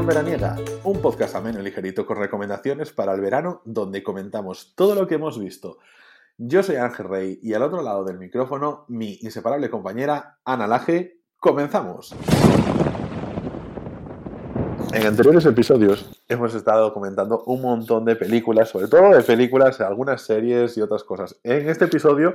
Veraniega, un podcast ameno y ligerito con recomendaciones para el verano donde comentamos todo lo que hemos visto. Yo soy Ángel Rey y al otro lado del micrófono mi inseparable compañera Ana Laje. ¡Comenzamos! En anteriores episodios hemos estado comentando un montón de películas, sobre todo de películas, algunas series y otras cosas. En este episodio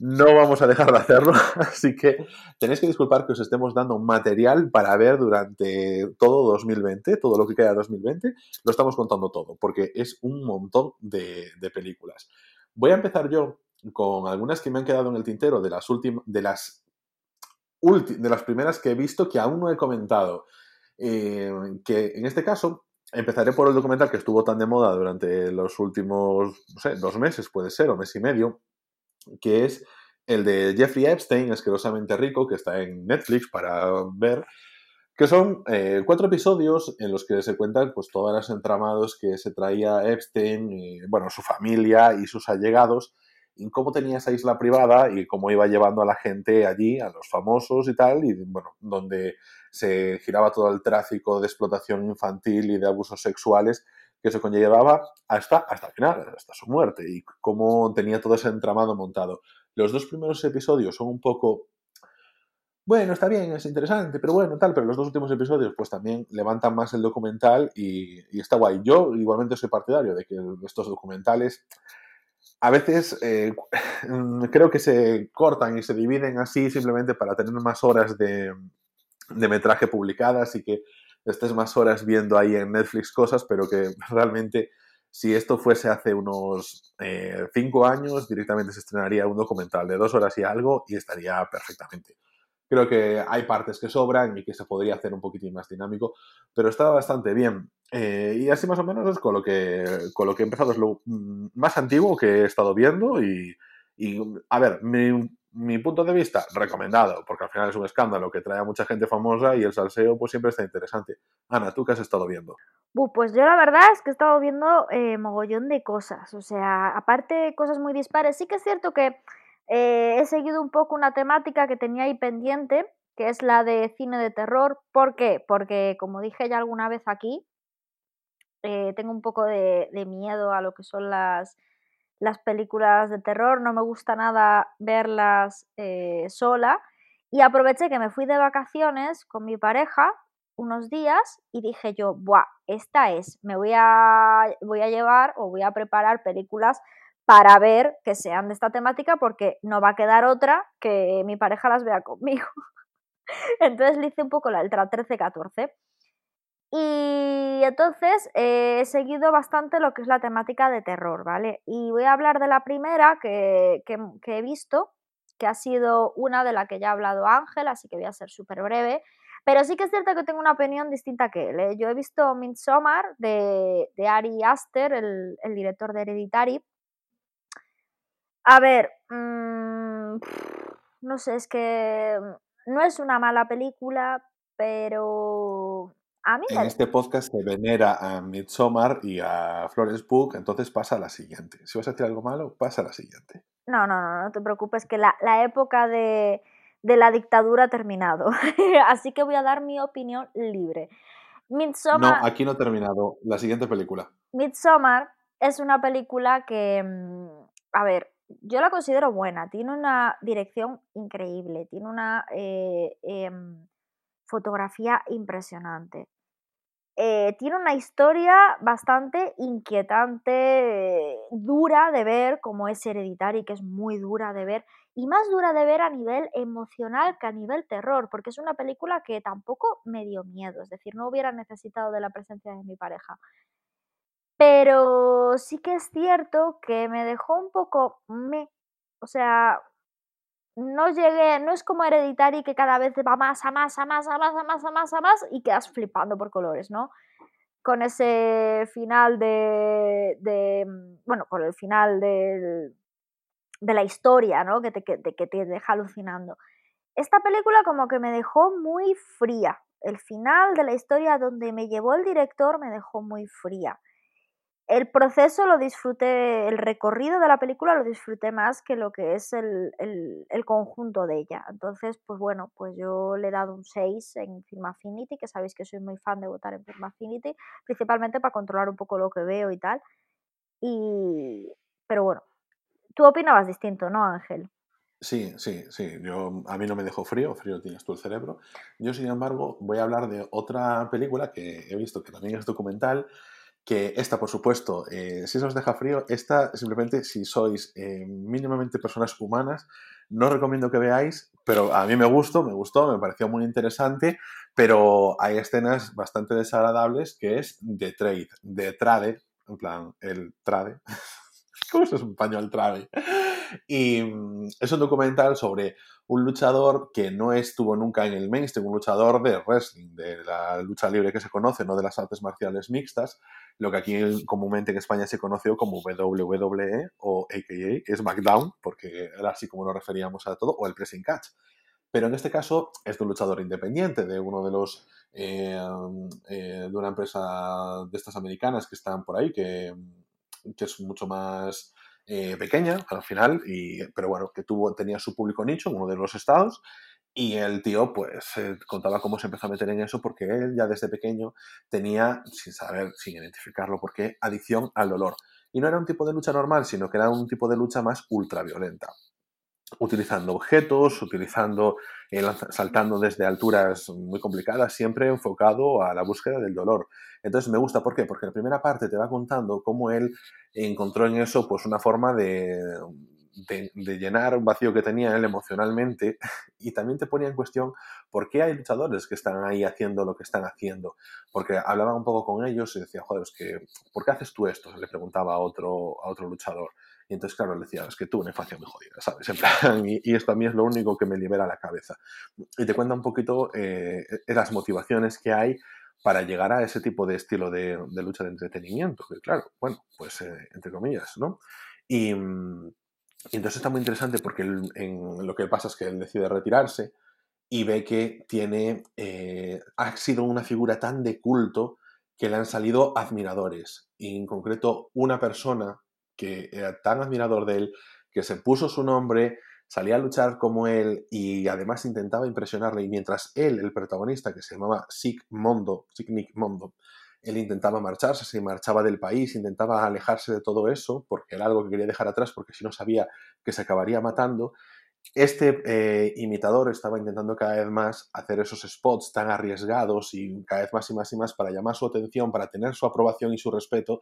no vamos a dejar de hacerlo, así que tenéis que disculpar que os estemos dando material para ver durante todo 2020, todo lo que queda de 2020, lo estamos contando todo, porque es un montón de, películas. Voy a empezar yo con algunas que me han quedado en el tintero de las últimas, de las, de las primeras que he visto que aún no he comentado. Eh, que en este caso empezaré por el documental que estuvo tan de moda durante los últimos, no sé, dos meses puede ser, o mes y medio, que es el de Jeffrey Epstein, asquerosamente rico, que está en Netflix para ver, que son eh, cuatro episodios en los que se cuentan pues, todos los entramados que se traía Epstein, bueno, su familia y sus allegados, y cómo tenía esa isla privada y cómo iba llevando a la gente allí, a los famosos y tal, y bueno, donde se giraba todo el tráfico de explotación infantil y de abusos sexuales que se conllevaba hasta, hasta el final, hasta su muerte, y cómo tenía todo ese entramado montado. Los dos primeros episodios son un poco bueno, está bien, es interesante, pero bueno, tal, pero los dos últimos episodios pues también levantan más el documental y, está guay. Yo igualmente soy partidario de que estos documentales a veces eh, creo que se cortan y se dividen así simplemente para tener más horas de, de metraje publicadas y que estés más horas viendo ahí en Netflix cosas, pero que realmente si esto fuese hace unos eh, cinco años, directamente se estrenaría un documental de dos horas y algo y estaría perfectamente. Creo que hay partes que sobran y que se podría hacer un poquitín más dinámico, pero está bastante bien. Eh, y así más o menos es con lo que, con lo que he empezado, es lo mm, más antiguo que he estado viendo y, y a ver, mi mi punto de vista, recomendado, porque al final es un escándalo que trae a mucha gente famosa y el salseo pues siempre está interesante. Ana, ¿tú qué has estado viendo? pues yo la verdad es que he estado viendo eh, mogollón de cosas, o sea, aparte cosas muy dispares, sí que es cierto que eh, he seguido un poco una temática que tenía ahí pendiente, que es la de cine de terror. ¿Por qué? Porque como dije ya alguna vez aquí, eh, tengo un poco de miedo a lo que son las las películas de terror, no me gusta nada verlas eh, sola. Y aproveché que me fui de vacaciones con mi pareja unos días y dije yo, ¡buah! Esta es, me voy a, voy a llevar o voy a preparar películas para ver que sean de esta temática porque no va a quedar otra que mi pareja las vea conmigo. Entonces le hice un poco la letra 13-14. Y entonces eh, he seguido bastante lo que es la temática de terror, ¿vale? Y voy a hablar de la primera que, he visto, que ha sido una de la que ya ha hablado Ángel, así que voy a ser súper breve. Pero sí que es cierto que tengo una opinión distinta que él. ¿eh? Yo he visto Midsommar de, de Ari Aster, el, director de Hereditary. A ver, mm, no sé, es que no es una mala película, pero en este podcast se venera a Midsommar y a Florence Pugh, entonces pasa a la siguiente. Si vas a decir algo malo, pasa a la siguiente. No, no, no, no te preocupes, que la, época de, la dictadura ha terminado. Así que voy a dar mi opinión libre. Midsommar, no, aquí no ha terminado. La siguiente película. Midsommar es una película que, mm, a ver, yo la considero buena. Tiene una dirección increíble, tiene una eh, em, fotografía impresionante. Eh, tiene una historia bastante inquietante, dura de ver, como es Hereditary, que es muy dura de ver, y más dura de ver a nivel emocional que a nivel terror, porque es una película que tampoco me dio miedo, es decir, no hubiera necesitado de la presencia de mi pareja. Pero sí que es cierto que me dejó un poco me, o sea, no llegué, no es como Hereditary que cada vez va más, a más, a más, a más, a más, a más, a más y quedas flipando por colores, ¿no? Con ese final de, mm, bueno, con el final de la historia, ¿no? Que te, que, que te deja alucinando. Esta película como que me dejó muy fría. El final de la historia donde me llevó el director me dejó muy fría. El proceso lo disfruté, el recorrido de la película lo disfruté más que lo que es el, conjunto de ella. Entonces, pues bueno, pues yo le he dado un 6 en Film Affinity, que sabéis que soy muy fan de votar en Film Affinity, principalmente para controlar un poco lo que veo y tal. Y, pero bueno, tú opinabas distinto, ¿no, Ángel? Sí, sí, sí. Yo, a mí no me dejó frío, frío tienes tú el cerebro. Yo, sin embargo, voy a hablar de otra película que he visto que también es documental que esta, por supuesto, eh, si se os deja frío, esta simplemente si sois eh, mínimamente personas humanas, no recomiendo que veáis, pero a mí me gustó, me gustó, me pareció muy interesante, pero hay escenas bastante desagradables que es de trade, de trade, en plan, el trade. ¿Cómo es en español trade? Y mm, es un documental sobre un luchador que no estuvo nunca en el mainstream, un luchador de wrestling, de la lucha libre que se conoce, no de las artes marciales mixtas, lo que aquí comúnmente en España se conoció como WWE o AKA SmackDown, porque era así como nos referíamos a todo, o el Pressing Catch. Pero en este caso es de un luchador independiente, de uno de los eh, eh, de una empresa de estas americanas que están por ahí, que, que es mucho más eh, pequeña al final, y, pero bueno, que tuvo, tenía su público nicho en uno de los estados. Y el tío, pues, contaba cómo se empezó a meter en eso porque él ya desde pequeño tenía, sin saber, sin identificarlo por qué, adicción al dolor. Y no era un tipo de lucha normal, sino que era un tipo de lucha más ultraviolenta utilizando objetos, utilizando, eh, saltando desde alturas muy complicadas, siempre enfocado a la búsqueda del dolor. Entonces me gusta, ¿por qué? Porque la primera parte te va contando cómo él encontró en eso pues una forma de, de, llenar un vacío que tenía él emocionalmente y también te ponía en cuestión por qué hay luchadores que están ahí haciendo lo que están haciendo. Porque hablaba un poco con ellos y decía, joder, que, ¿por qué haces tú esto? Le preguntaba a otro, a otro luchador. Y entonces, claro, le decía, es que tú una infancia muy jodida, ¿sabes? y, esto a mí es lo único que me libera la cabeza. Y te cuenta un poquito eh, las motivaciones que hay para llegar a ese tipo de estilo de, lucha de entretenimiento, que claro, bueno, pues eh, entre comillas, ¿no? Y, entonces está muy interesante porque en, lo que pasa es que él decide retirarse y ve que tiene, eh, ha sido una figura tan de culto que le han salido admiradores. Y en concreto, una persona que era tan admirador de él que se puso su nombre, salía a luchar como él y además intentaba impresionarle. Y mientras él, el protagonista, que se llamaba Sig Mondo, Nick Mondo, él intentaba marcharse, se marchaba del país, intentaba alejarse de todo eso, porque era algo que quería dejar atrás, porque si no sabía que se acabaría matando. Este eh, imitador estaba intentando cada vez más hacer esos spots tan arriesgados y cada vez más y más y más para llamar su atención, para tener su aprobación y su respeto,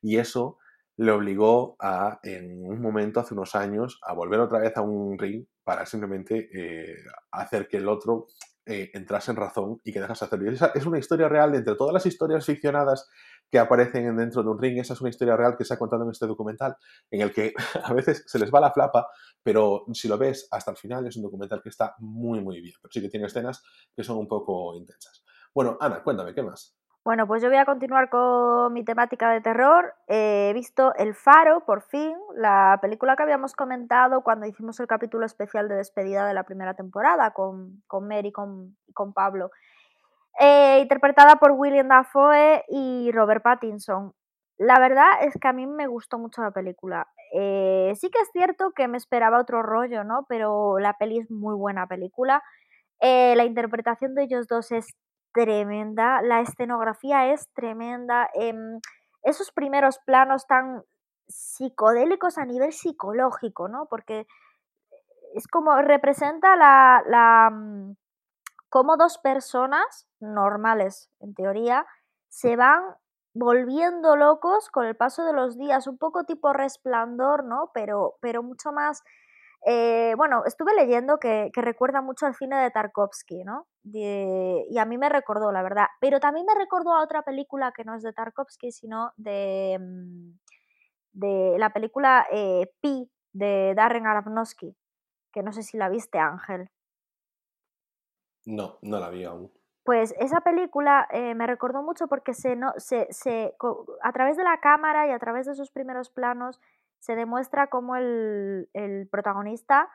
y eso le obligó a, en un momento, hace unos años, a volver otra vez a un ring para simplemente eh, hacer que el otro eh, entrase en razón y que dejase hacerlo. Esa es una historia real de entre todas las historias ficcionadas que aparecen dentro de un ring. Esa es una historia real que se ha contado en este documental, en el que a veces se les va la flapa, pero si lo ves hasta el final es un documental que está muy, muy bien. Pero sí que tiene escenas que son un poco intensas. Bueno, Ana, cuéntame, ¿qué más? Bueno, pues yo voy a continuar con mi temática de terror. he visto El Faro, por fin, la película que habíamos comentado cuando hicimos el capítulo especial de despedida de la primera temporada con, con Mary y con, con Pablo. Eh, interpretada por William Dafoe y Robert Pattinson. La verdad es que a mí me gustó mucho la película. Eh, sí que es cierto que me esperaba otro rollo, ¿no? Pero la peli es muy buena película. Eh, la interpretación de ellos dos es tremenda, la escenografía es tremenda, em, esos primeros planos tan psicodélicos a nivel psicológico, ¿no? Porque es como representa la, la mm, como dos personas normales, en teoría, se van volviendo locos con el paso de los días, un poco tipo resplandor, ¿no? Pero, pero mucho más eh, bueno, estuve leyendo que, recuerda mucho al cine de Tarkovsky, ¿no? y a mí me recordó, la verdad. Pero también me recordó a otra película que no es de Tarkovsky, sino de, mm, de la película eh, Pi de Darren Aronofsky, que no sé si la viste, Ángel. No, no la vi aún. Pues esa película eh, me recordó mucho porque se, no, se, se, a través de la cámara y a través de sus primeros planos se demuestra cómo el, protagonista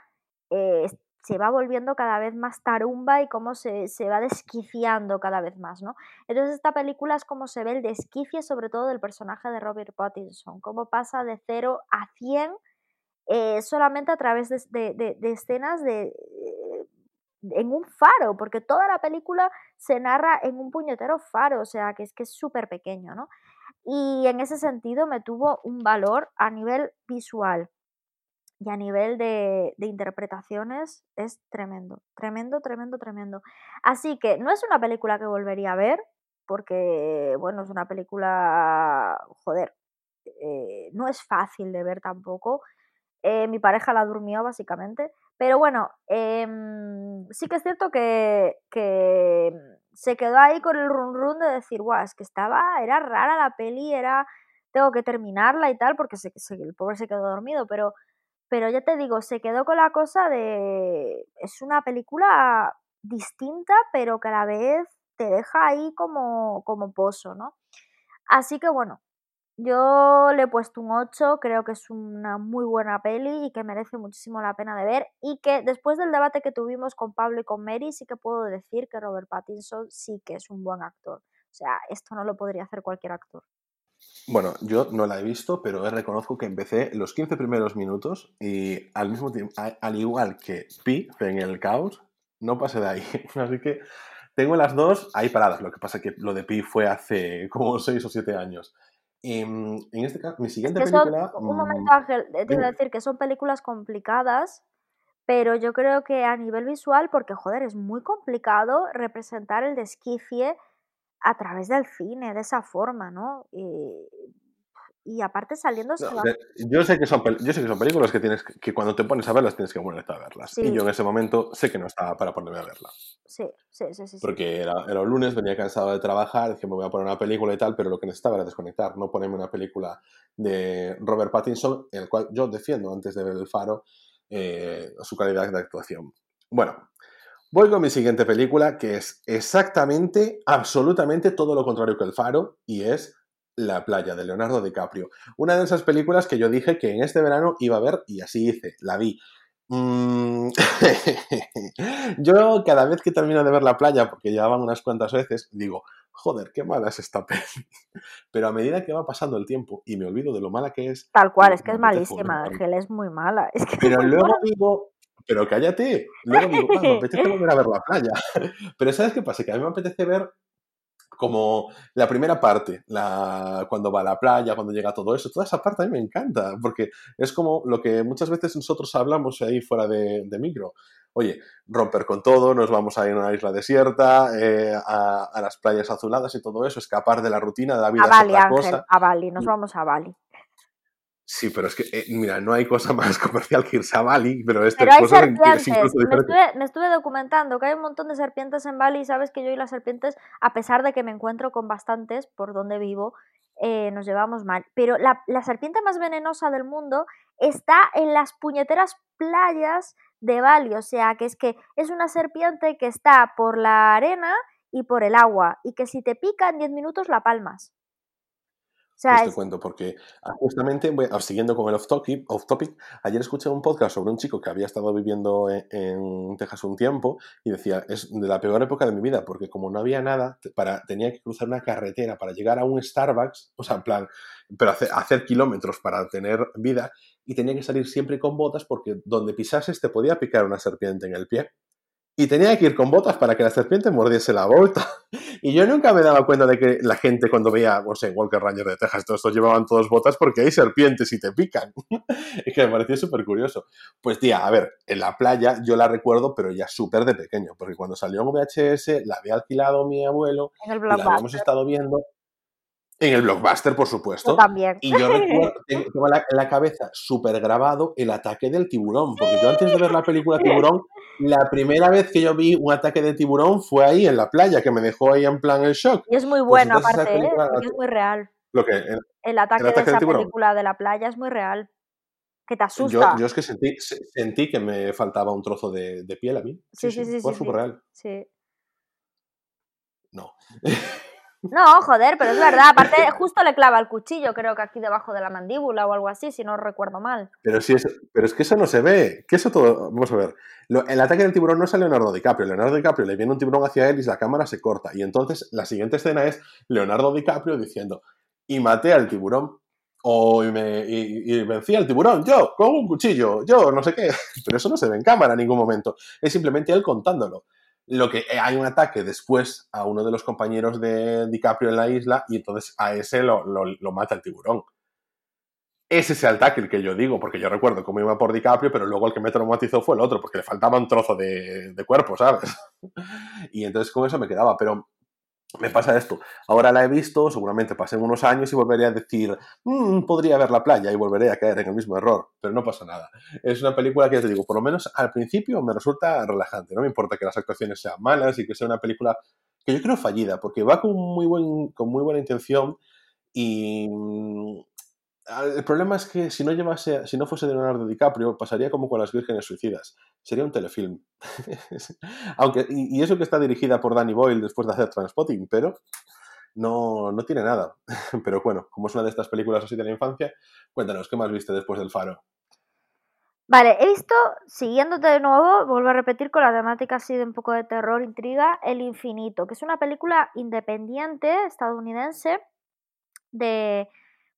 eh, se va volviendo cada vez más tarumba y cómo se, va desquiciando cada vez más, ¿no? Entonces esta película es como se ve el desquicie sobre todo del personaje de Robert Pattinson, cómo pasa de 0 a 100 eh, solamente a través de, escenas de, eh, en un faro, porque toda la película se narra en un puñetero faro, o sea, que es que es súper pequeño, ¿no? Y en ese sentido me tuvo un valor a nivel visual y a nivel de, interpretaciones es tremendo, tremendo, tremendo, tremendo. Así que no es una película que volvería a ver, porque, bueno, es una película, joder, eh, no es fácil de ver tampoco. Eh, mi pareja la durmió básicamente, pero bueno, em, sí que es cierto que, que, se quedó ahí con el run run de decir, guau, es que estaba, era rara la peli, era, tengo que terminarla y tal, porque el pobre se quedó dormido, pero pero ya te digo, se quedó con la cosa de. Es una película distinta, pero que a la vez te deja ahí como, como pozo, ¿no? Así que bueno, yo le he puesto un 8, creo que es una muy buena peli y que merece muchísimo la pena de ver y que después del debate que tuvimos con Pablo y con Mary sí que puedo decir que Robert Pattinson sí que es un buen actor. O sea, esto no lo podría hacer cualquier actor. Bueno, yo no la he visto, pero reconozco que empecé los 15 primeros minutos y al mismo tiempo, al igual que Pi en el caos, no pasé de ahí. Así que tengo las dos ahí paradas. Lo que pasa es que lo de Pi fue hace como 6 o 7 años. Y, en este caso, mi siguiente película. un momento, mm, Ángel, te voy a decir que son películas complicadas, pero yo creo que a nivel visual, porque joder, es muy complicado representar el desquicie a través del cine, de esa forma, ¿no? y aparte saliendo... yo, sé que son, yo sé que son películas que tienes que cuando te pones a verlas tienes que ponerte a verlas. Y yo en ese momento sé que no estaba para ponerme a verlas. Sí, sí, sí. sí Porque era, era el lunes, venía cansado de trabajar, dije me voy a poner una película y tal, pero lo que necesitaba era desconectar, no ponerme una película de Robert Pattinson, en el cual yo defiendo antes de ver El Faro eh, su calidad de actuación. Bueno, Voy con mi siguiente película, que es exactamente, absolutamente todo lo contrario que El Faro, y es La playa de Leonardo DiCaprio. Una de esas películas que yo dije que en este verano iba a ver, y así hice, la vi. Mm, yo cada vez que termino de ver La playa, porque llevaban unas cuantas veces, digo, joder, qué mala es esta peli. Pero a medida que va pasando el tiempo y me olvido de lo mala que es... Tal cual, es que es malísima, Ángel, es muy mala. Es que Pero luego digo, pero cállate. Luego digo, ah, me apetece volver a ver la playa. Pero ¿sabes qué pasa? Que a mí me apetece ver como la primera parte, la, cuando va a la playa, cuando llega todo eso, toda esa parte a mí me encanta, porque es como lo que muchas veces nosotros hablamos ahí fuera de, micro. Oye, romper con todo, nos vamos a ir a una isla desierta, eh, a, las playas azuladas y todo eso, escapar de la rutina de la vida. A Bali, Ángel, a Bali, nos vamos a Bali. Sí, pero es que, eh, mira, no hay cosa más comercial que irse a Bali, pero este pero hay serpientes. me, estuve, documentando que hay un montón de serpientes en Bali y sabes que yo y las serpientes, a pesar de que me encuentro con bastantes por donde vivo, eh, nos llevamos mal. Pero la, la serpiente más venenosa del mundo está en las puñeteras playas de Bali. O sea, que es que es una serpiente que está por la arena y por el agua y que si te pica en 10 minutos la palmas este cuento, porque ah, justamente, ah, siguiendo con el off topic, off topic, ayer escuché un podcast sobre un chico que había estado viviendo e, en, Texas un tiempo y decía, es de la peor época de mi vida, porque como no había nada, para, tenía que cruzar una carretera para llegar a un Starbucks, o sea, en plan, pero hacer, hacer kilómetros para tener vida, y tenía que salir siempre con botas porque donde pisases te podía picar una serpiente en el pie y tenía que ir con botas para que la serpiente mordiese la bota. Y yo nunca me daba cuenta de que la gente cuando veía, no sé, Walker Ranger de Texas, todos estos llevaban todos botas porque hay serpientes y te pican. es que me pareció súper curioso. Pues tía, a ver, en la playa yo la recuerdo, pero ya súper de pequeño, porque cuando salió en VHS la había alquilado mi abuelo la habíamos estado viendo en el blockbuster, por supuesto. Yo también. Y yo recuerdo, tengo en la, cabeza súper grabado el ataque del tiburón, porque yo antes de ver la película Tiburón, la primera vez que yo vi un ataque de tiburón fue ahí en la playa, que me dejó ahí en plan el shock. Y es muy pues bueno, aparte, ¿eh? es muy real. Lo que, el, ataque de esa película de la playa es muy real. Que te asusta. Yo, es que sentí, sentí que me faltaba un trozo de, piel a mí. Sí, sí, sí. fue súper real. Sí. No. No, joder, pero es verdad. Aparte, justo le clava el cuchillo, creo que aquí debajo de la mandíbula o algo así, si no recuerdo mal. Pero, sí es, pero es que eso no se ve. Que eso todo. Vamos a ver. el ataque del tiburón no es a Leonardo DiCaprio. Leonardo DiCaprio le viene un tiburón hacia él y la cámara se corta. Y entonces la siguiente escena es Leonardo DiCaprio diciendo: Y maté al tiburón. O y, me, y, vencí al tiburón, yo, con un cuchillo, yo, no sé qué. Pero eso no se ve en cámara en ningún momento. Es simplemente él contándolo lo que eh, hay un ataque después a uno de los compañeros de DiCaprio en la isla y entonces a ese lo, mata el tiburón. Es ese ataque el que yo digo, porque yo recuerdo cómo iba por DiCaprio, pero luego el que me traumatizó fue el otro, porque le faltaba un trozo de, de cuerpo, ¿sabes? y entonces con eso me quedaba, pero me pasa esto. Ahora la he visto, seguramente pasen unos años y volveré a decir, mm, podría ver la playa y volveré a caer en el mismo error, pero no pasa nada. Es una película que ya te digo, por lo menos al principio me resulta relajante. No me importa que las actuaciones sean malas y que sea una película que yo creo fallida, porque va con muy, buen, con muy buena intención y mm, el problema es que si no llevase, si no fuese de Leonardo DiCaprio, pasaría como con las vírgenes suicidas. Sería un telefilm. Aunque, y, eso que está dirigida por Danny Boyle después de hacer Transpotting, pero no, no tiene nada. Pero bueno, como es una de estas películas así de la infancia, cuéntanos, ¿qué más viste después del Faro? Vale, he visto, siguiéndote de nuevo, vuelvo a repetir con la temática así de un poco de terror, intriga, El Infinito, que es una película independiente estadounidense de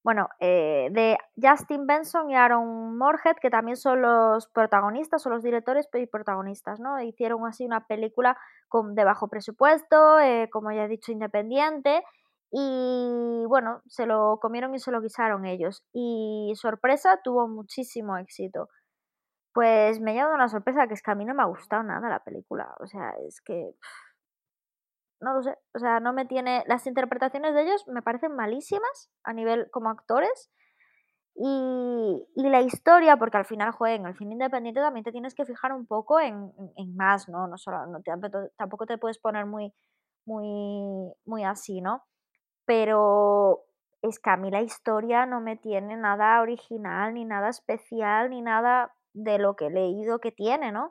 bueno, eh, de Justin Benson y Aaron Moorhead, que también son los protagonistas, son los directores y protagonistas, ¿no? Hicieron así una película con, de bajo presupuesto, eh, como ya he dicho, independiente, y bueno, se lo comieron y se lo guisaron ellos. Y sorpresa, tuvo muchísimo éxito. Pues me ha llevado una sorpresa que es que a mí no me ha gustado nada la película, o sea, es que no lo sé, o sea, no me tiene, las interpretaciones de ellos me parecen malísimas a nivel como actores y, la historia, porque al final, joder, en el cine independiente también te tienes que fijar un poco en, más, ¿no? No solo, no tampoco te puedes poner muy, muy, muy así, ¿no? Pero es que a mí la historia no me tiene nada original, ni nada especial, ni nada de lo que he leído que tiene, ¿no?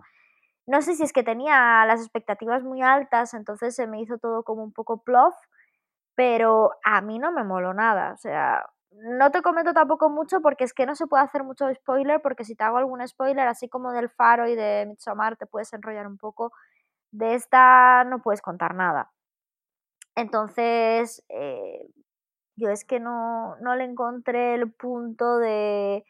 No sé si es que tenía las expectativas muy altas, entonces se me hizo todo como un poco plof, pero a mí no me moló nada. O sea, no te comento tampoco mucho porque es que no se puede hacer mucho spoiler, porque si te hago algún spoiler, así como del Faro y de Midsommar, te puedes enrollar un poco. De esta no puedes contar nada. Entonces, eh, yo es que no, no le encontré el punto de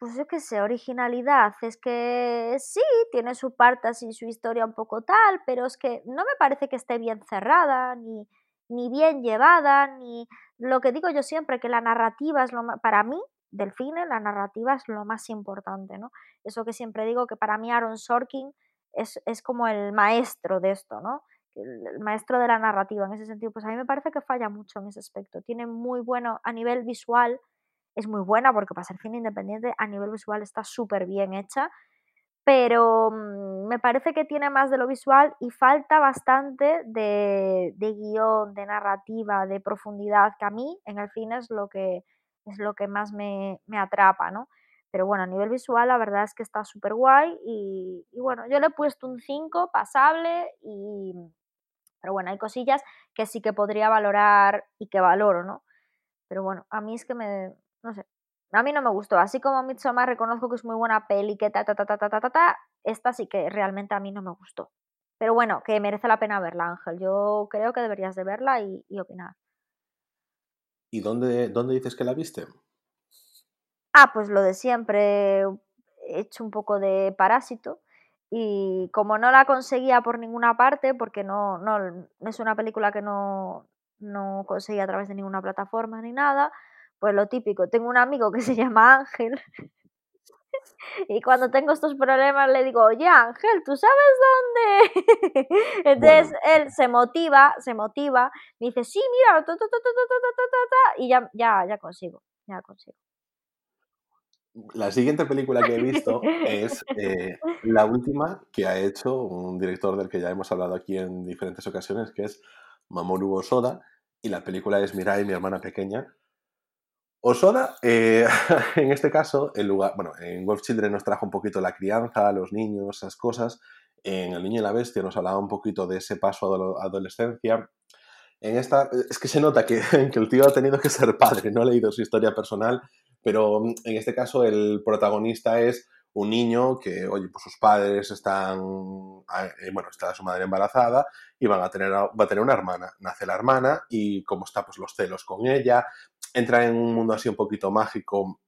pues yo qué sé, originalidad. Es que sí, tiene su parte así, su historia un poco tal, pero es que no me parece que esté bien cerrada, ni, ni bien llevada, ni lo que digo yo siempre, que la narrativa es lo más, para mí, del cine, la narrativa es lo más importante, ¿no? Eso que siempre digo, que para mí Aaron Sorkin es, es como el maestro de esto, ¿no? el maestro de la narrativa en ese sentido, pues a mí me parece que falla mucho en ese aspecto. Tiene muy bueno a nivel visual, es muy buena porque para ser cine independiente a nivel visual está súper bien hecha, pero mm, me parece que tiene más de lo visual y falta bastante de, de, guion, de narrativa, de profundidad, que a mí en el cine es lo que, es lo que más me, me atrapa, ¿no? Pero bueno, a nivel visual la verdad es que está súper guay y, y, bueno, yo le he puesto un 5 pasable y... Pero bueno, hay cosillas que sí que podría valorar y que valoro, ¿no? Pero bueno, a mí es que me, no sé. A mí no me gustó. Así como Midsommar reconozco que es muy buena peli, que ta, ta, ta, ta, ta, ta, ta, esta sí que realmente a mí no me gustó. Pero bueno, que merece la pena verla, Ángel. Yo creo que deberías de verla y, opinar. ¿Y dónde, dónde dices que la viste? Ah, pues lo de siempre. He hecho un poco de parásito. Y como no la conseguía por ninguna parte, porque no, no es una película que no, no conseguía a través de ninguna plataforma ni nada, pues lo típico, tengo un amigo que se llama Ángel y cuando tengo estos problemas le digo, oye Ángel, ¿tú sabes dónde? Entonces él se motiva, se motiva, me dice, sí, mira, y ya, ya, ya consigo, ya consigo. La siguiente película que he visto es eh, la última que ha hecho un director del que ya hemos hablado aquí en diferentes ocasiones, que es Mamoru Osoda, y la película es Mirai, mi hermana pequeña, Osoda, eh, en este caso, en lugar, bueno, en Wolf Children nos trajo un poquito la crianza, los niños, esas cosas. En El Niño y la Bestia nos hablaba un poquito de ese paso a la adolescencia. En esta, es que se nota que, el tío ha tenido que ser padre, no ha leído su historia personal, pero mm, en este caso el protagonista es un niño que, oye, pues sus padres están, eh, bueno, está su madre embarazada y van a tener, va a tener una hermana. Nace la hermana y como está, pues los celos con ella, entra en un mundo así un poquito mágico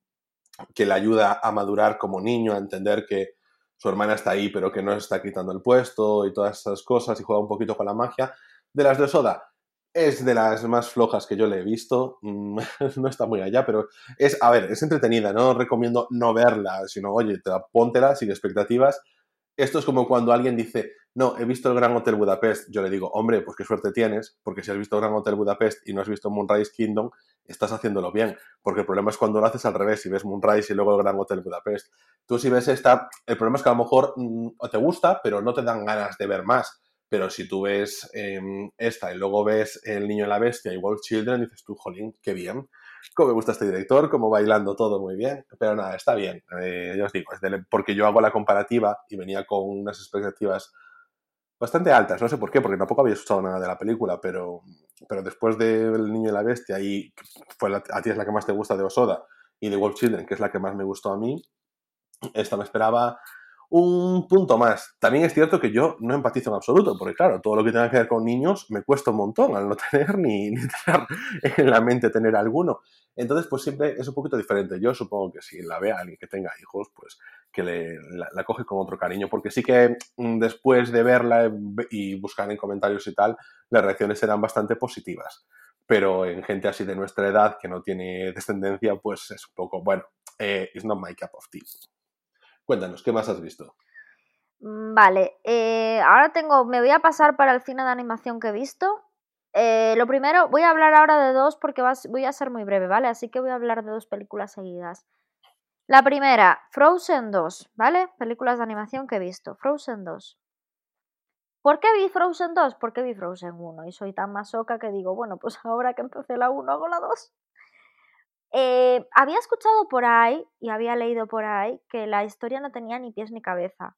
que le ayuda a madurar como niño, a entender que su hermana está ahí pero que no está quitando el puesto y todas esas cosas y juega un poquito con la magia. De las de Soda, es de las más flojas que yo le he visto. Mm, no está muy allá, pero es, a ver, es entretenida. No recomiendo no verla, sino, oye, te la, póntela sin expectativas. Esto es como cuando alguien dice, no, he visto el Gran Hotel Budapest. Yo le digo, hombre, pues qué suerte tienes, porque si has visto el Gran Hotel Budapest y no has visto Moonrise Kingdom, estás haciéndolo bien. Porque el problema es cuando lo haces al revés, si ves Moonrise y luego el Gran Hotel Budapest. Tú si ves esta, el problema es que a lo mejor mm, te gusta, pero no te dan ganas de ver más pero si tú ves em, esta y luego ves El Niño y la Bestia y Wolf Children, dices tú, jolín, qué bien. Cómo me gusta este director, como bailando todo muy bien. Pero nada, está bien. Eh, ya os digo, porque yo hago la comparativa y venía con unas expectativas bastante altas. No sé por qué, porque tampoco había escuchado nada de la película, pero, pero después de El Niño y la Bestia, y fue a ti es la que más te gusta de Osoda, y de Wolf Children, que es la que más me gustó a mí, esta me esperaba un punto más. También es cierto que yo no empatizo en absoluto, porque claro, todo lo que tenga que ver con niños me cuesta un montón al no tener ni, ni tener en la mente tener alguno. Entonces, pues siempre es un poquito diferente. Yo supongo que si la ve alguien que tenga hijos, pues que le, la, coge con otro cariño, porque sí que mm, después de verla y buscar en comentarios y tal, las reacciones serán bastante positivas. Pero en gente así de nuestra edad que no tiene descendencia, pues es un poco, bueno, eh, it's not my cup of tea. Cuéntanos, ¿qué más has visto? Mm, vale, eh, ahora tengo, me voy a pasar para el cine de animación que he visto. Eh, lo primero, voy a hablar ahora de dos porque voy a ser muy breve, ¿vale? Así que voy a hablar de dos películas seguidas. La primera, Frozen 2, ¿vale? Películas de animación que he visto. Frozen 2. ¿Por qué vi Frozen 2? Porque vi Frozen 1 y soy tan masoca que digo, bueno, pues ahora que empecé la 1 hago la 2. Eh, había escuchado por ahí y había leído por ahí que la historia no tenía ni pies ni cabeza.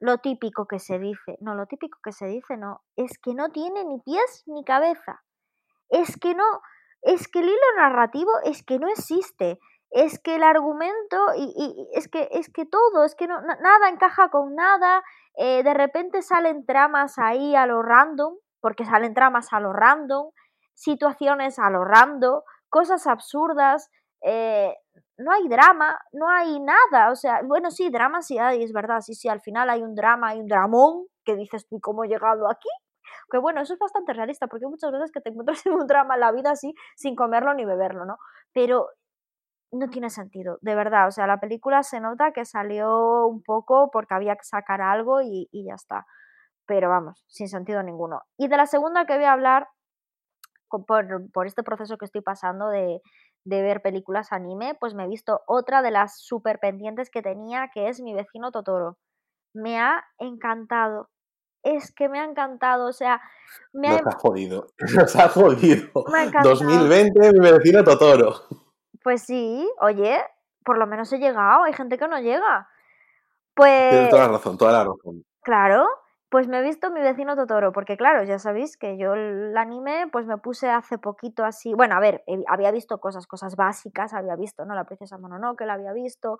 Lo típico que se dice, no, lo típico que se dice no, es que no tiene ni pies ni cabeza. Es que no, es que el hilo narrativo es que no existe. Es que el argumento y, es que es que todo, es que no, nada encaja con nada. Eh, de repente salen tramas ahí a lo random, porque salen tramas a lo random, situaciones a lo random, cosas absurdas, eh, no hay drama, no hay nada, o sea, bueno, sí, drama sí hay, es verdad, sí, sí, al final hay un drama, hay un dramón, que dices tú, ¿cómo he llegado aquí? Que bueno, eso es bastante realista, porque muchas veces que te encuentras en un drama en la vida así, sin comerlo ni beberlo, ¿no? Pero no tiene sentido, de verdad, o sea, la película se nota que salió un poco porque había que sacar algo y, y ya está, pero vamos, sin sentido ninguno. Y de la segunda que voy a hablar por, este proceso que estoy pasando de, ver películas anime, pues me he visto otra de las super pendientes que tenía, que es Mi vecino Totoro. Me ha encantado. Es que me ha encantado, o sea, me ha... Nos ha jodido, nos ha jodido. 2020, mi vecino Totoro. Pues sí, oye, por lo menos he llegado, hay gente que no llega. Pues... Tienes toda la razón, toda la razón. Claro, pues me he visto mi vecino Totoro, porque claro, ya sabéis que yo el anime, pues me puse hace poquito así, bueno, a ver, había visto cosas, cosas básicas, había visto, ¿no? La princesa Mononoke la había visto.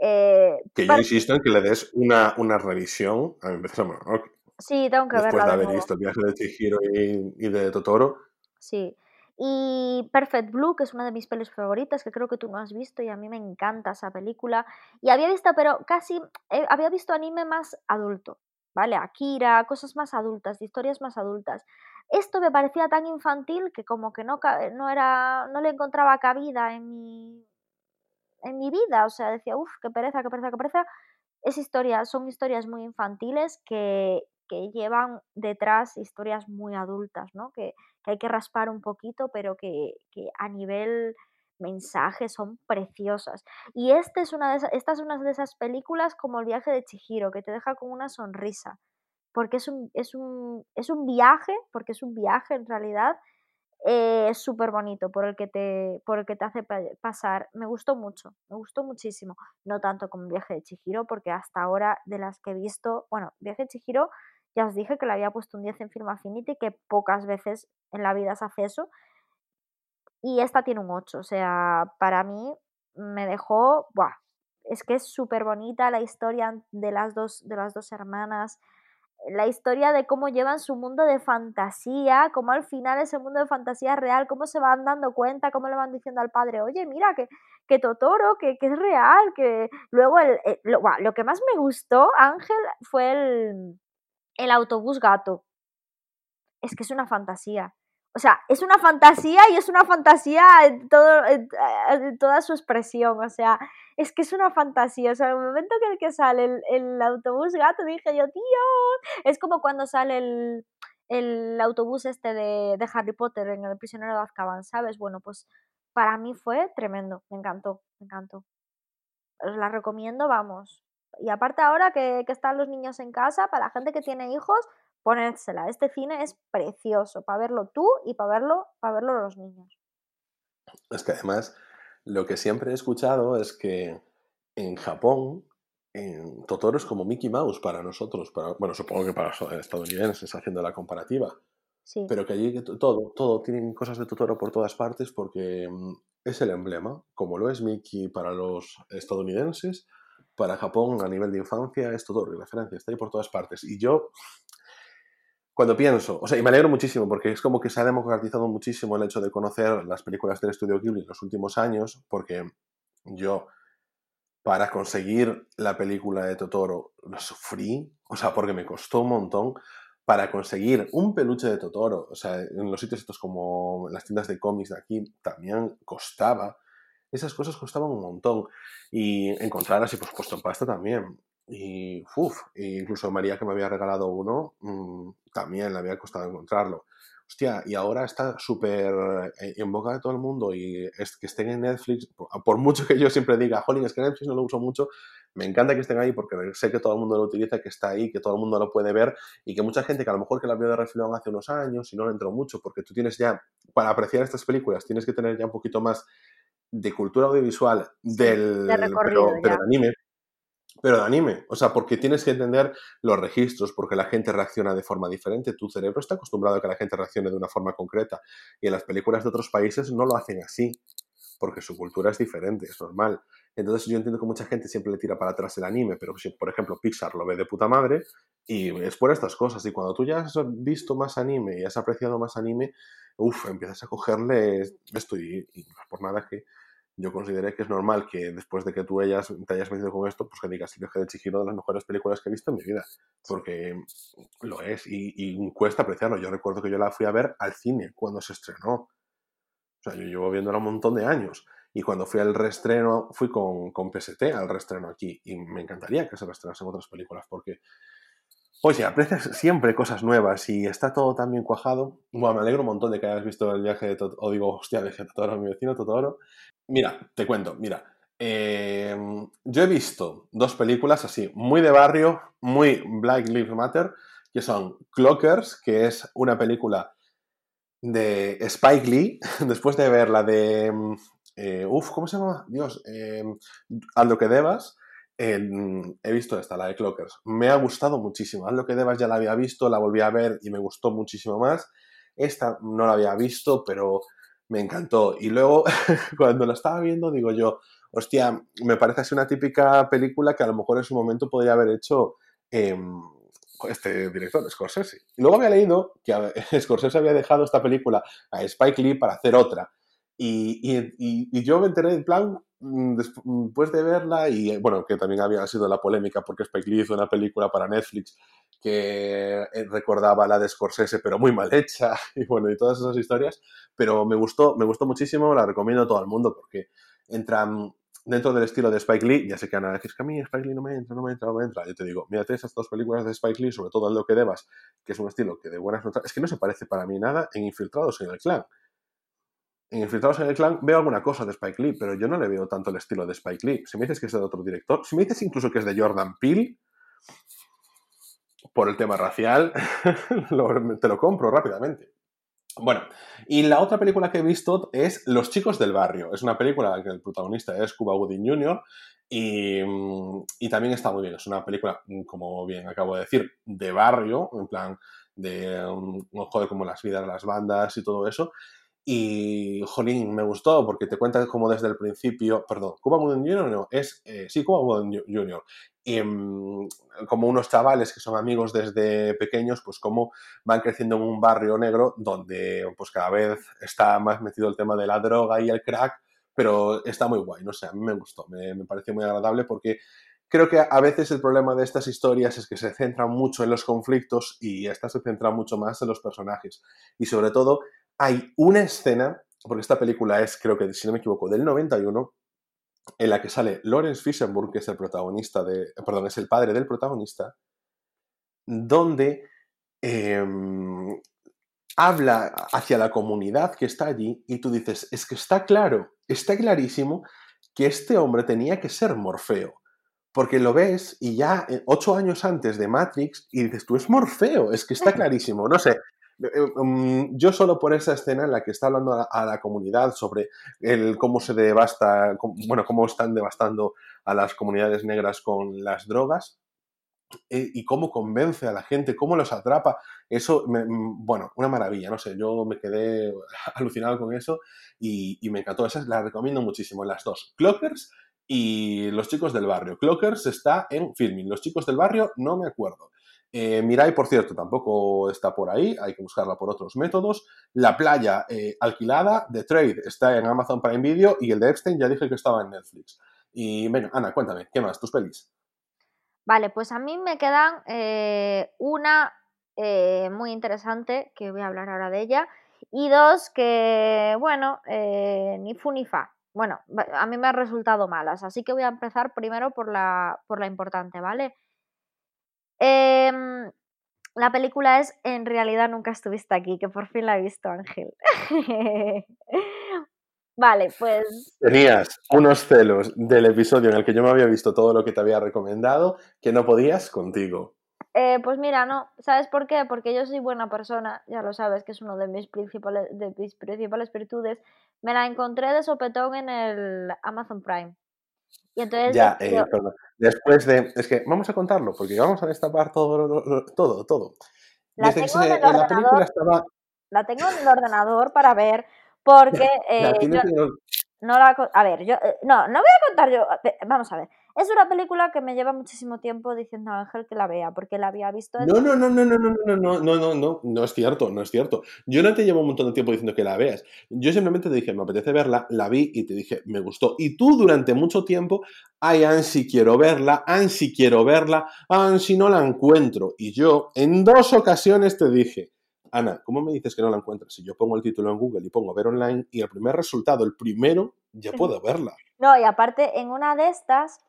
Eh, que yo insisto en que le des una, una revisión a mi princesa Mononoke. Sí, tengo que verla. Después de haber visto el viaje de Chihiro y, de Totoro. Sí. Y Perfect Blue, que es una de mis pelis favoritas, que creo que tú no has visto y a mí me encanta esa película. Y había visto, pero casi, eh, había visto anime más adulto. ¿Vale? Akira, cosas más adultas, historias más adultas. Esto me parecía tan infantil que como que no, no, era, no le encontraba cabida en mi, en mi vida, o sea, decía, uff, qué pereza, qué pereza, qué pereza. Es historia, son historias muy infantiles que, que llevan detrás historias muy adultas, ¿no? Que, que, hay que raspar un poquito, pero que, que a nivel mensajes son preciosas. Y este es una de esta es una de esas películas como El viaje de Chihiro, que te deja con una sonrisa, porque es un, es un, es un viaje, porque es un viaje en realidad, eh, súper bonito por el, que te, por el que te hace pasar. Me gustó mucho, me gustó muchísimo. No tanto como el viaje de Chihiro, porque hasta ahora de las que he visto, bueno, viaje de Chihiro Ya os dije que le había puesto un 10 en Film Affinity, que pocas veces en la vida se hace eso. Y esta tiene un 8, o sea, para mí me dejó, ¡buah! Es que es súper bonita la historia de las, dos, de las dos hermanas, la historia de cómo llevan su mundo de fantasía, cómo al final ese mundo de fantasía es real, cómo se van dando cuenta, cómo le van diciendo al padre, oye, mira, que, que Totoro, que, que es real, que luego el, eh, lo, lo, que más me gustó, Ángel, fue el, el autobús gato. Es que es una fantasía. O sea, es una fantasía y es una fantasía en, todo, en, toda su expresión. O sea, es que es una fantasía. O sea, el momento que el que sale el, el autobús gato, dije yo, tío, es como cuando sale el, el autobús este de, de, Harry Potter en El prisionero de Azkaban, ¿sabes? Bueno, pues para mí fue tremendo. Me encantó, me encantó. Os la recomiendo, vamos. Y aparte ahora que, que están los niños en casa, para la gente que tiene hijos, ponérsela. Este cine es precioso para verlo tú y para verlo, para verlo los niños. Es que además, lo que siempre he escuchado es que en Japón, en Totoro es como Mickey Mouse para nosotros, para, bueno, supongo que para los estadounidenses haciendo la comparativa. Sí. Pero que allí todo, todo, tienen cosas de Totoro por todas partes porque mm, es el emblema, como lo es Mickey para los estadounidenses, para Japón a nivel de infancia es Totoro y referencia, está ahí por todas partes. Y yo cuando pienso, o sea, y me alegro muchísimo porque es como que se ha democratizado muchísimo el hecho de conocer las películas del estudio Ghibli en los últimos años, porque yo, para conseguir la película de Totoro, lo sufrí, o sea, porque me costó un montón. Para conseguir un peluche de Totoro, o sea, en los sitios estos como las tiendas de cómics de aquí, también costaba. Esas cosas costaban un montón. Y encontrar así, por supuesto, en pasta también. Y, uff, incluso María que me había regalado uno, mm, también le había costado encontrarlo. Hostia, y ahora está súper eh, en boca de todo el mundo y es que estén en Netflix, por, mucho que yo siempre diga, jolín, es que Netflix no lo uso mucho, me encanta que estén ahí porque sé que todo el mundo lo utiliza, que está ahí, que todo el mundo lo puede ver y que mucha gente que a lo mejor que la vio de refilón hace unos años y no le entró mucho, porque tú tienes ya, para apreciar estas películas, tienes que tener ya un poquito más de cultura audiovisual del pero, pero de anime pero de anime. O sea, porque tienes que entender los registros, porque la gente reacciona de forma diferente. Tu cerebro está acostumbrado a que la gente reaccione de una forma concreta. Y en las películas de otros países no lo hacen así, porque su cultura es diferente, es normal. Entonces yo entiendo que mucha gente siempre le tira para atrás el anime, pero si, por ejemplo, Pixar lo ve de puta madre y es por estas cosas. Y cuando tú ya has visto más anime y has apreciado más anime, uff, empiezas a cogerle esto y, y por nada que yo consideré que es normal que después de que tú hayas, te hayas metido con esto, pues que digas el viaje de Chihiro de las mejores películas que he visto en mi vida. Porque lo es y, cuesta apreciarlo. Yo recuerdo que yo la fui a ver al cine cuando se estrenó. O sea, yo llevo viéndola un montón de años. Y cuando fui al reestreno, fui con, con PST al reestreno aquí. Y me encantaría que se reestrenasen otras películas porque Oye, aprecias siempre cosas nuevas y está todo tan bien cuajado. Bueno, me alegro un montón de que hayas visto el viaje de Totoro, o digo, hostia, el viaje de Totoro, mi vecino Totoro. Mira, te cuento, mira. Eh, yo he visto dos películas así, muy de barrio, muy Black Lives Matter, que son Clockers, que es una película de Spike Lee, después de ver la de... Eh, uf, ¿cómo se llama? Dios, eh, Aldo que debas he visto esta, la de Clockers. Me ha gustado muchísimo. Haz lo que debas ya la había visto, la volví a ver y me gustó muchísimo más. Esta no la había visto, pero me encantó. Y luego, cuando la estaba viendo, digo yo, hostia, me parece así una típica película que a lo mejor en su momento podría haber hecho este director, Scorsese. Y luego había leído que Scorsese había dejado esta película a Spike Lee para hacer otra. Y, y, yo me enteré en plan mm, después de verla y eh, bueno, que también había sido la polémica porque Spike Lee hizo una película para Netflix que eh, recordaba la de Scorsese pero muy mal hecha y bueno, y todas esas historias, pero me gustó, me gustó muchísimo, la recomiendo a todo el mundo porque entra dentro del estilo de Spike Lee, ya sé que van a decir que a mí Spike Lee no me entra, no me entra, no me entra. Yo te digo, mírate esas dos películas de Spike Lee, sobre todo en Lo que debas, que es un estilo que de buenas notas, es que no se parece para mí nada en Infiltrados en el Clan en Infiltrados en el Clan veo alguna cosa de Spike Lee, pero yo no le veo tanto el estilo de Spike Lee. Si me dices que es de otro director, si me dices incluso que es de Jordan Peele, por el tema racial, te lo compro rápidamente. Bueno, y la otra película que he visto es Los chicos del barrio. Es una película que el protagonista es Cuba Gooding Jr. Y, mm, y, también está muy bien. Es una película, mm, como bien acabo de decir, de barrio, en plan de un, un juego como las vidas de las bandas y todo eso. Y, jolín, me gustó porque te cuenta como desde el principio, perdón, Cuba Gooding Jr. no, es, eh, sí, Cuba Gooding Jr. Y, um, como unos chavales que son amigos desde pequeños, pues cómo van creciendo en un barrio negro donde pues cada vez está más metido el tema de la droga y el crack, pero está muy guay, no sé, a mí me gustó, me, me pareció muy agradable porque creo que a veces el problema de estas historias es que se centran mucho en los conflictos y esta se centra mucho más en los personajes. Y sobre todo hay una escena, porque esta película es, creo que si no me equivoco, del 91, en la que sale Lawrence Fishenburg, que es el protagonista de, perdón, es el padre del protagonista, donde eh, habla hacia la comunidad que está allí y tú dices, es que está claro, está clarísimo que este hombre tenía que ser Morfeo. Porque lo ves y ya eh, ocho años antes de Matrix y dices, tú es Morfeo, es que está clarísimo. No sé, yo solo por esa escena en la que está hablando a la, comunidad sobre el cómo se devasta, bueno, cómo están devastando a las comunidades negras con las drogas eh, y cómo convence a la gente, cómo los atrapa, eso, mm, bueno, una maravilla, no sé, yo me quedé alucinado con eso y, y me encantó, esa la recomiendo muchísimo, las dos, Clockers y Los chicos del barrio. Clockers está en filming, Los chicos del barrio no me acuerdo. Eh, Mirai, por cierto, tampoco está por ahí, hay que buscarla por otros métodos. La playa eh, alquilada de Trade está en Amazon Prime Video y el de Epstein ya dije que estaba en Netflix. Y bueno, Ana, cuéntame, ¿qué más? ¿Tus pelis? Vale, pues a mí me quedan eh, una eh, muy interesante, que voy a hablar ahora de ella, y dos que, bueno, ni fu ni fa. Bueno, a mí me han resultado malas, así que voy a empezar primero por la, por la importante, ¿vale? Em, la película es En realidad nunca estuviste aquí, que por fin la he visto, Ángel. vale, pues. Tenías unos celos del episodio en el que yo me había visto todo lo que te había recomendado que no podías contigo. Eh, pues mira, no, ¿sabes por qué? Porque yo soy buena persona, ya lo sabes, que es uno de mis principales, de mis principales virtudes. Me la encontré de sopetón en el Amazon Prime. Y entonces. Ya, eh, perdón. Después de. Es que vamos a contarlo, porque vamos a destapar todo, todo, todo. La tengo, en el ordenador, estaba... la tengo en el ordenador para ver, porque. Eh, no la. A ver, yo. Eh, no, no voy a contar yo. Vamos a ver. Es una película que me lleva muchísimo tiempo diciendo a Ángel que la vea, porque la había visto en... No, no, no, no, no, no, no, no, no, no, no, no es cierto, no es cierto. Yo no te llevo un montón de tiempo diciendo que la veas. Yo simplemente te dije, me apetece verla, la vi y te dije, me gustó. Y tú durante mucho tiempo, ay, Ansi, quiero verla, Ansi, quiero verla, Ansi, no la encuentro. Y yo en dos ocasiones te dije, Ana, ¿cómo me dices que no la encuentras? Si yo pongo el título en Google y pongo ver online y el primer resultado, el primero, ya puedo verla. No, y aparte, en una de estas,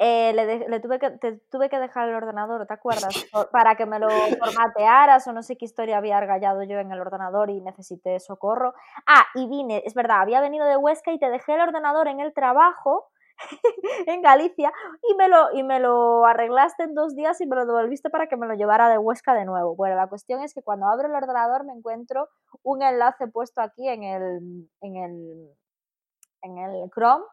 eh, le, tuve, que, te, tuve que dejar el ordenador, ¿te acuerdas? Para que me lo formatearas o no sé qué historia había argallado yo en el ordenador y necesité socorro. Ah, y vine, es verdad, había venido de Huesca y te dejé el ordenador en el trabajo en Galicia y me, lo, y me lo arreglaste en dos días y me lo devolviste para que me lo llevara de Huesca de nuevo. Bueno, la cuestión es que cuando abro el ordenador me encuentro un enlace puesto aquí en el, en el, en el Chrome,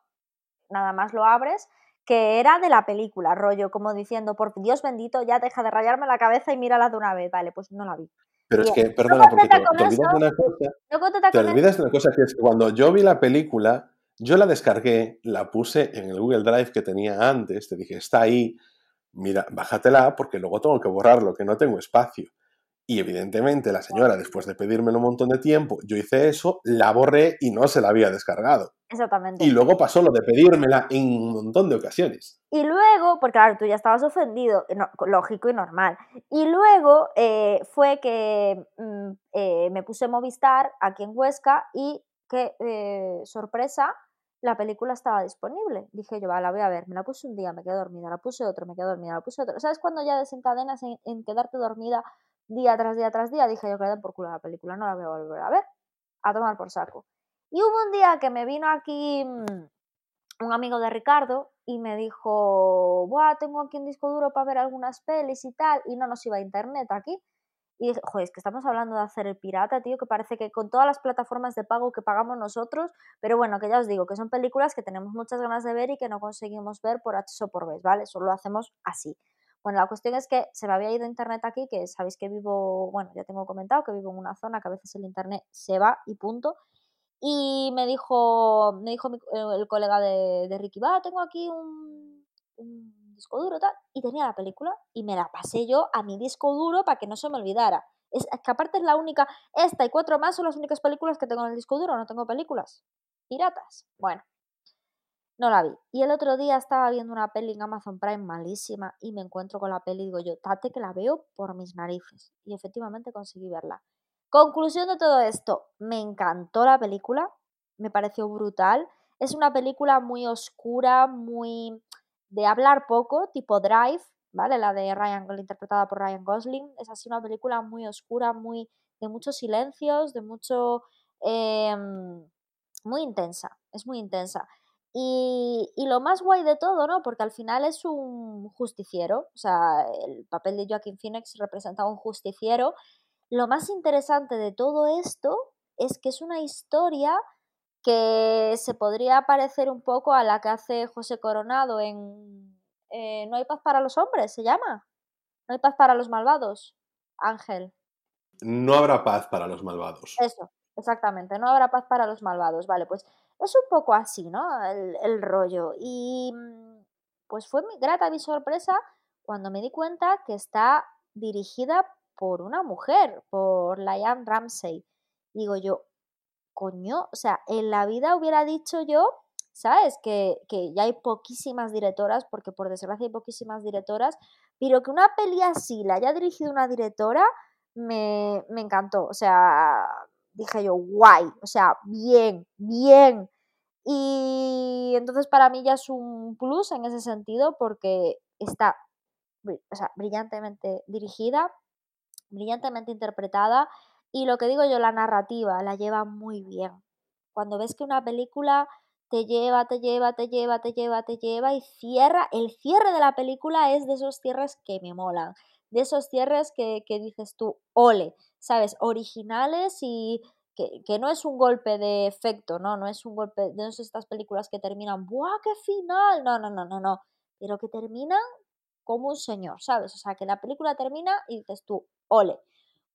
nada más lo abres que era de la película, rollo, como diciendo, por Dios bendito, ya deja de rayarme la cabeza y mírala de una vez. Vale, pues no la vi. Pero es que, perdona, porque te, olvidas de una cosa. Te olvidas de una cosa que es que cuando yo vi la película, yo la descargué, la puse en el Google Drive que tenía antes, te dije, está ahí, mira, bájatela porque luego tengo que borrarlo, que no tengo espacio. Y evidentemente la señora, después de pedírmelo un montón de tiempo, yo hice eso, la borré y no se la había descargado. Exactamente. Y luego pasó lo de pedírmela en un montón de ocasiones. Y luego, porque claro, tú ya estabas ofendido, lógico y normal. Y luego eh, fue que mm, eh, me puse Movistar aquí en Huesca y qué eh, sorpresa, la película estaba disponible. Dije yo, va, la voy a ver. Me la puse un día, me quedé dormida, la puse otro, me quedé dormida, la puse otro. ¿Sabes cuando ya desencadenas en quedarte dormida día tras día tras día, dije yo que por culo la película, no la voy a volver a ver, a tomar por saco. Y hubo un día que me vino aquí mm, un amigo de Ricardo y me dijo, Buah, tengo aquí un disco duro para ver algunas pelis y tal, y no nos iba a internet aquí. Y dije, joder, es que estamos hablando de hacer el pirata, tío, que parece que con todas las plataformas de pago que pagamos nosotros, pero bueno, que ya os digo, que son películas que tenemos muchas ganas de ver y que no conseguimos ver por H o por B, ¿vale? Solo lo hacemos así. Bueno, la cuestión es que se me había ido internet aquí, que sabéis que vivo, bueno, ya tengo comentado que vivo en una zona que a veces el internet se va y punto. Y me dijo, me dijo el colega de, de Ricky, va, tengo aquí un, un disco duro tal, y tenía la película y me la pasé yo a mi disco duro para que no se me olvidara. Es, que aparte es la única, esta y cuatro más son las únicas películas que tengo en el disco duro, no tengo películas piratas. Bueno, no la vi. Y el otro día estaba viendo una peli en Amazon Prime malísima y me encuentro con la peli y digo yo, tate que la veo por mis narices. Y efectivamente conseguí verla. Conclusión de todo esto, me encantó la película, me pareció brutal. Es una película muy oscura, muy de hablar poco, tipo Drive, ¿vale? La de Ryan, interpretada por Ryan Gosling. Es así una película muy oscura, muy de muchos silencios, de mucho... Em, muy intensa, es muy intensa. Y, y, lo más guay de todo, ¿no? Porque al final es un justiciero, o sea, el papel de Joaquin Phoenix representa a un justiciero. Lo más interesante de todo esto es que es una historia que se podría parecer un poco a la que hace José Coronado en eh, No hay paz para los hombres, se llama. No hay paz para los malvados, Ángel. No habrá paz para los malvados. Eso, exactamente, no habrá paz para los malvados. Vale, pues es un poco así, ¿no? El, rollo. Y mm, pues fue mi grata mi sorpresa cuando me di cuenta que está dirigida por una mujer, por Liane Ramsey. Digo yo, coño, o sea, en la vida hubiera dicho yo, ¿sabes? Que, ya hay poquísimas directoras, porque por desgracia hay poquísimas directoras, pero que una peli así la haya dirigido una directora, me, me encantó. O sea, dije yo, guay, o sea, bien, bien. Y entonces para mí ya es un plus en ese sentido porque está o sea, brillantemente dirigida, brillantemente interpretada y lo que digo yo, la narrativa la lleva muy bien. Cuando ves que una película te lleva, te lleva, te lleva, te lleva, te lleva y cierra, el cierre de la película es de esos cierres que me molan, de esos cierres que, dices tú, ole, ¿sabes? Originales y que, no es un golpe de efecto, ¿no? No es un golpe, de estas películas que terminan, ¡buah, qué final! No, no, no, no, no, pero que terminan como un señor, ¿sabes? O sea, que la película termina y dices tú, ole.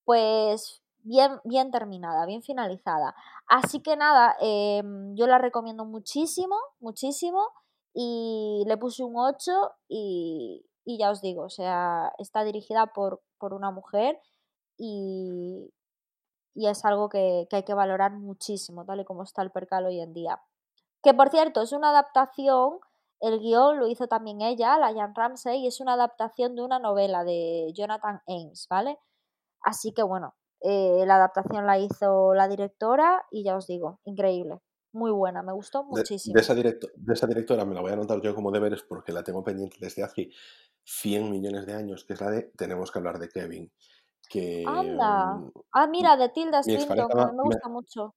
Pues bien, bien terminada, bien finalizada. Así que nada, em, yo la recomiendo muchísimo, muchísimo. Y le puse un 8 y, ya os digo, o sea, está dirigida por, por una mujer y, y es algo que, que, hay que valorar muchísimo, tal y como está el percal hoy en día. Que por cierto, es una adaptación, el guion lo hizo también ella, la Jan Ramsey, y es una adaptación de una novela de Jonathan Ames, ¿vale? Así que bueno, eh, la adaptación la hizo la directora y ya os digo, increíble. Muy buena, me gustó muchísimo. De, esa, de esa directora me la voy a anotar yo como deberes porque la tengo pendiente desde hace 100 millones de años, que es la de Tenemos que hablar de Kevin. Que, Anda. Mm, ah, mira, de Tilda Swinton, me gusta mucho.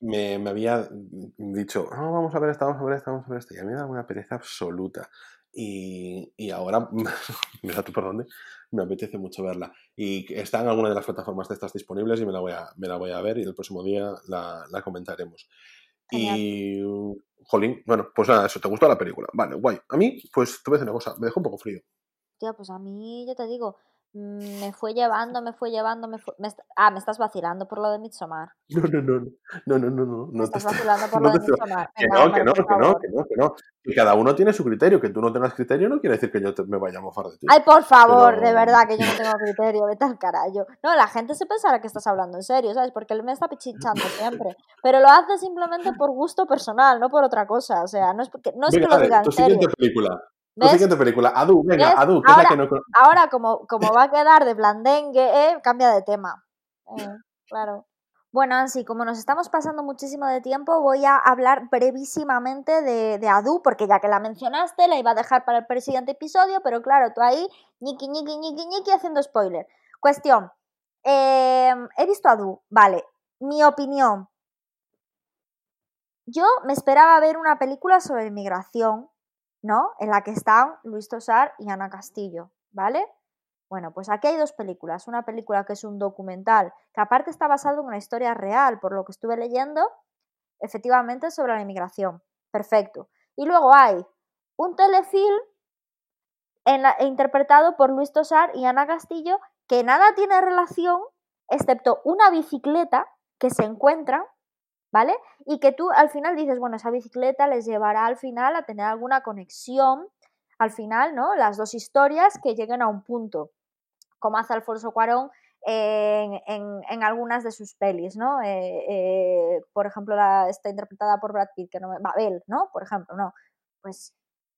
Me, había dicho, no, vamos a ver esta, vamos a ver esta, vamos a ver esta. Y a mí me da una pereza absoluta. Y, y ahora, mira tú por dónde, me apetece mucho verla. Y está en alguna de las plataformas de estas disponibles y me la voy a, me la voy a ver y el próximo día la, la comentaremos. Y, jolín, bueno, pues nada, eso, ¿te gustó la película? Vale, guay. A mí, pues te voy a decir una cosa, me dejó un poco frío. Tía, pues a mí, yo te digo, Mm, me fue llevando, me fue llevando, me fue... ah, me estás vacilando por lo de Midsommar. No, no, no, no, no, no, no. Me estás vacilando por lo de Midsommar. Que no, que no, que no, que no, que no. Que cada uno tiene su criterio, que tú no tengas criterio no quiere decir que yo me vaya a mofar de ti. Ay, por favor, de verdad que yo no tengo criterio, vete al carajo. No, la gente se pensará que estás hablando en serio, ¿sabes? Porque él me está pichinchando siempre. Pero lo hace simplemente por gusto personal, no por otra cosa. O sea, no es, porque, no es que lo diga en serio. siguiente película. La siguiente película, Adu, venga, Adu, que ahora, es la que no... Ahora, como, como va a quedar de blandengue, eh, cambia de tema. Eh, claro. Bueno, así como nos estamos pasando muchísimo de tiempo, voy a hablar brevísimamente de, de, Adu, porque ya que la mencionaste, la iba a dejar para el siguiente episodio, pero claro, tú ahí, ñiqui, ñiqui, ñiqui, ñiqui, haciendo spoiler. Cuestión, em, he visto Adu, vale, mi opinión. Yo me esperaba ver una película sobre inmigración, ¿no? En la que están Luis Tosar y Ana Castillo, ¿vale? Bueno, pues aquí hay dos películas. Una película que es un documental, que aparte está basado en una historia real, por lo que estuve leyendo, efectivamente, sobre la inmigración. Perfecto. Y luego hay un telefilm interpretado por Luis Tosar y Ana Castillo, que nada tiene relación, excepto una bicicleta que se encuentra, ¿vale? Y que tú al final dices, bueno, esa bicicleta les llevará al final a tener alguna conexión, al final, ¿no? Las dos historias que lleguen a un punto, como hace Alfonso Cuarón en, algunas de sus pelis, ¿no? Eh, eh, por ejemplo, la, está interpretada por Brad Pitt, que no me... Babel, ¿no? Por ejemplo, no. Pues,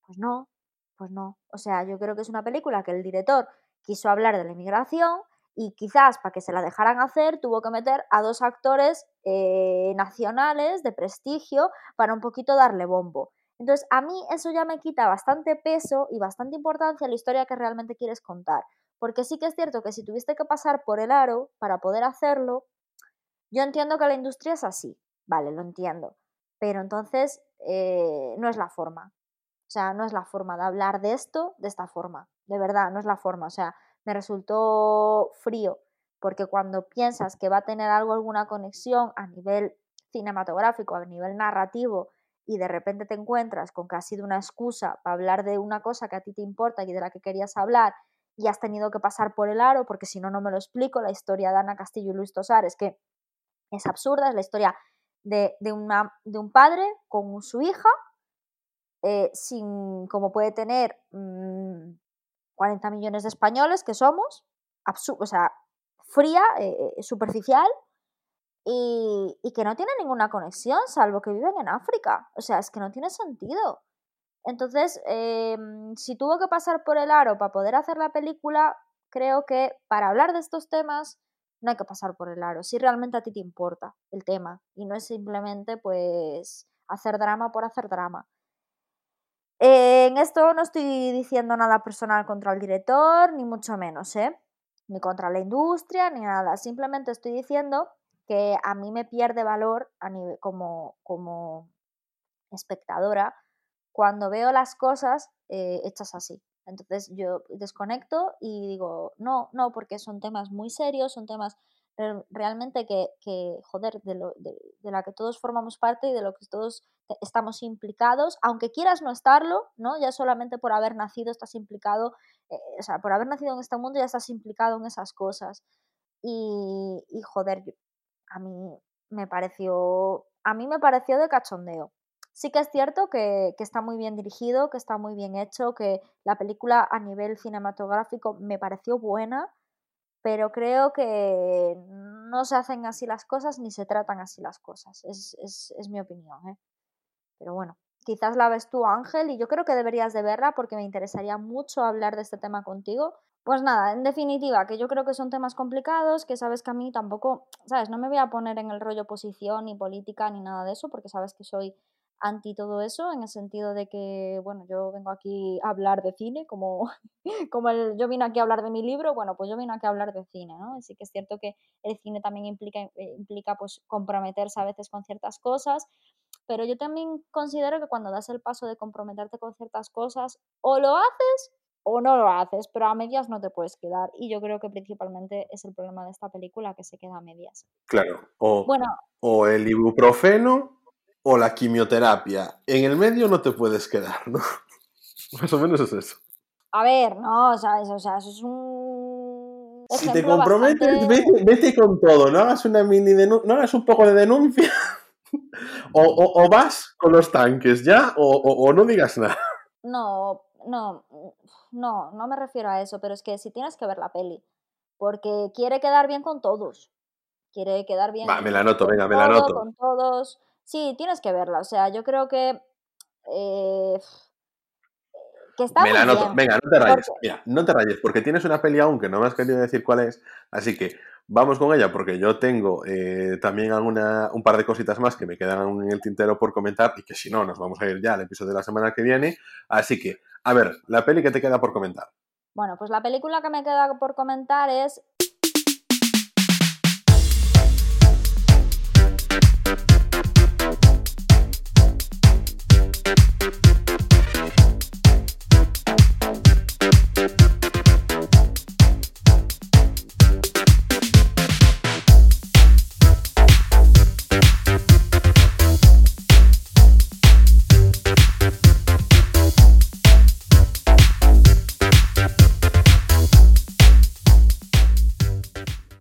pues no, pues no. O sea, yo creo que es una película que el director quiso hablar de la inmigración y quizás para que se la dejaran hacer tuvo que meter a dos actores eh, nacionales de prestigio para un poquito darle bombo. Entonces, a mí eso ya me quita bastante peso y bastante importancia a la historia que realmente quieres contar. Porque sí que es cierto que si tuviste que pasar por el aro para poder hacerlo, yo entiendo que la industria es así, vale, lo entiendo. Pero entonces eh, no es la forma. O sea, no es la forma de hablar de esto de esta forma. De verdad, no es la forma. O sea, me resultó frío. Porque cuando piensas que va a tener algo, alguna conexión a nivel cinematográfico, a nivel narrativo, y de repente te encuentras con que ha sido una excusa para hablar de una cosa que a ti te importa y de la que querías hablar y has tenido que pasar por el aro, porque si no, no me lo explico. La historia de Ana Castillo y Luis Tosar es que es absurda, es la historia de, una, de un padre con su hija, eh, sin, como puede tener 40 mm, millones de españoles que somos, o sea, fría, eh, eh, superficial, y, y, que no tiene ninguna conexión, salvo que viven en África. O sea, es que no tiene sentido. Entonces, em, si tuvo que pasar por el aro para poder hacer la película, creo que para hablar de estos temas no hay que pasar por el aro. Si realmente a ti te importa el tema y no es simplemente pues hacer drama por hacer drama. En esto no estoy diciendo nada personal contra el director, ni mucho menos, ¿eh? Ni contra la industria, ni nada. Simplemente estoy diciendo que a mí me pierde valor como espectadora cuando veo las cosas eh, hechas así. Entonces yo desconecto y digo, no, no, porque son temas muy serios, son temas realmente que, joder, de, lo, de, la que todos formamos parte y de lo que todos estamos implicados, aunque quieras no estarlo, ¿no? Ya solamente por haber nacido estás implicado, eh, o sea, por haber nacido en este mundo ya estás implicado en esas cosas. Y, y joder, a mí me pareció, a mí me pareció de cachondeo. Sí que es cierto que, está muy bien dirigido, que está muy bien hecho, que la película a nivel cinematográfico me pareció buena, pero creo que no se hacen así las cosas ni se tratan así las cosas. Es, mi opinión. ¿eh? Pero bueno, quizás la ves tú, Ángel, y yo creo que deberías de verla porque me interesaría mucho hablar de este tema contigo. Pues nada, en definitiva, que yo creo que son temas complicados, que sabes que a mí tampoco, sabes, no me voy a poner en el rollo posición ni política ni nada de eso, porque sabes que soy anti todo eso, en el sentido de que, bueno, yo vengo aquí a hablar de cine, como, como el, yo vine aquí a hablar de mi libro, bueno, pues yo vine aquí a hablar de cine, ¿no? Así que es cierto que el cine también implica, eh, implica pues comprometerse a veces con ciertas cosas, pero yo también considero que cuando das el paso de comprometerte con ciertas cosas, o lo haces o no lo haces, pero a medias no te puedes quedar. Y yo creo que principalmente es el problema de esta película, que se queda a medias. Claro, o, bueno, o el ibuprofeno o la quimioterapia. En el medio no te puedes quedar, ¿no? Más o menos es eso. A ver, no, ¿sabes? O sea, eso es un. Si te comprometes, vete, con todo, no hagas una mini no hagas un poco de denuncia. o, vas con los tanques ya, o, no digas nada. No, no, no, no me refiero a eso, pero es que si tienes que ver la peli, porque quiere quedar bien con todos. Quiere quedar bien. Va, me la noto, venga, me la noto. Con todos. Sí, tienes que verla. O sea, yo creo que. Eh, que está Me la noto. Venga, no te rayes. Mira, no te rayes, porque tienes una peli aún que no me has querido decir cuál es. Así que vamos con ella, porque yo tengo eh, también alguna, un par de cositas más que me quedan en el tintero por comentar y que si no, nos vamos a ir ya al episodio de la semana que viene. Así que, a ver, la peli que te queda por comentar. Bueno, pues la película que me queda por comentar es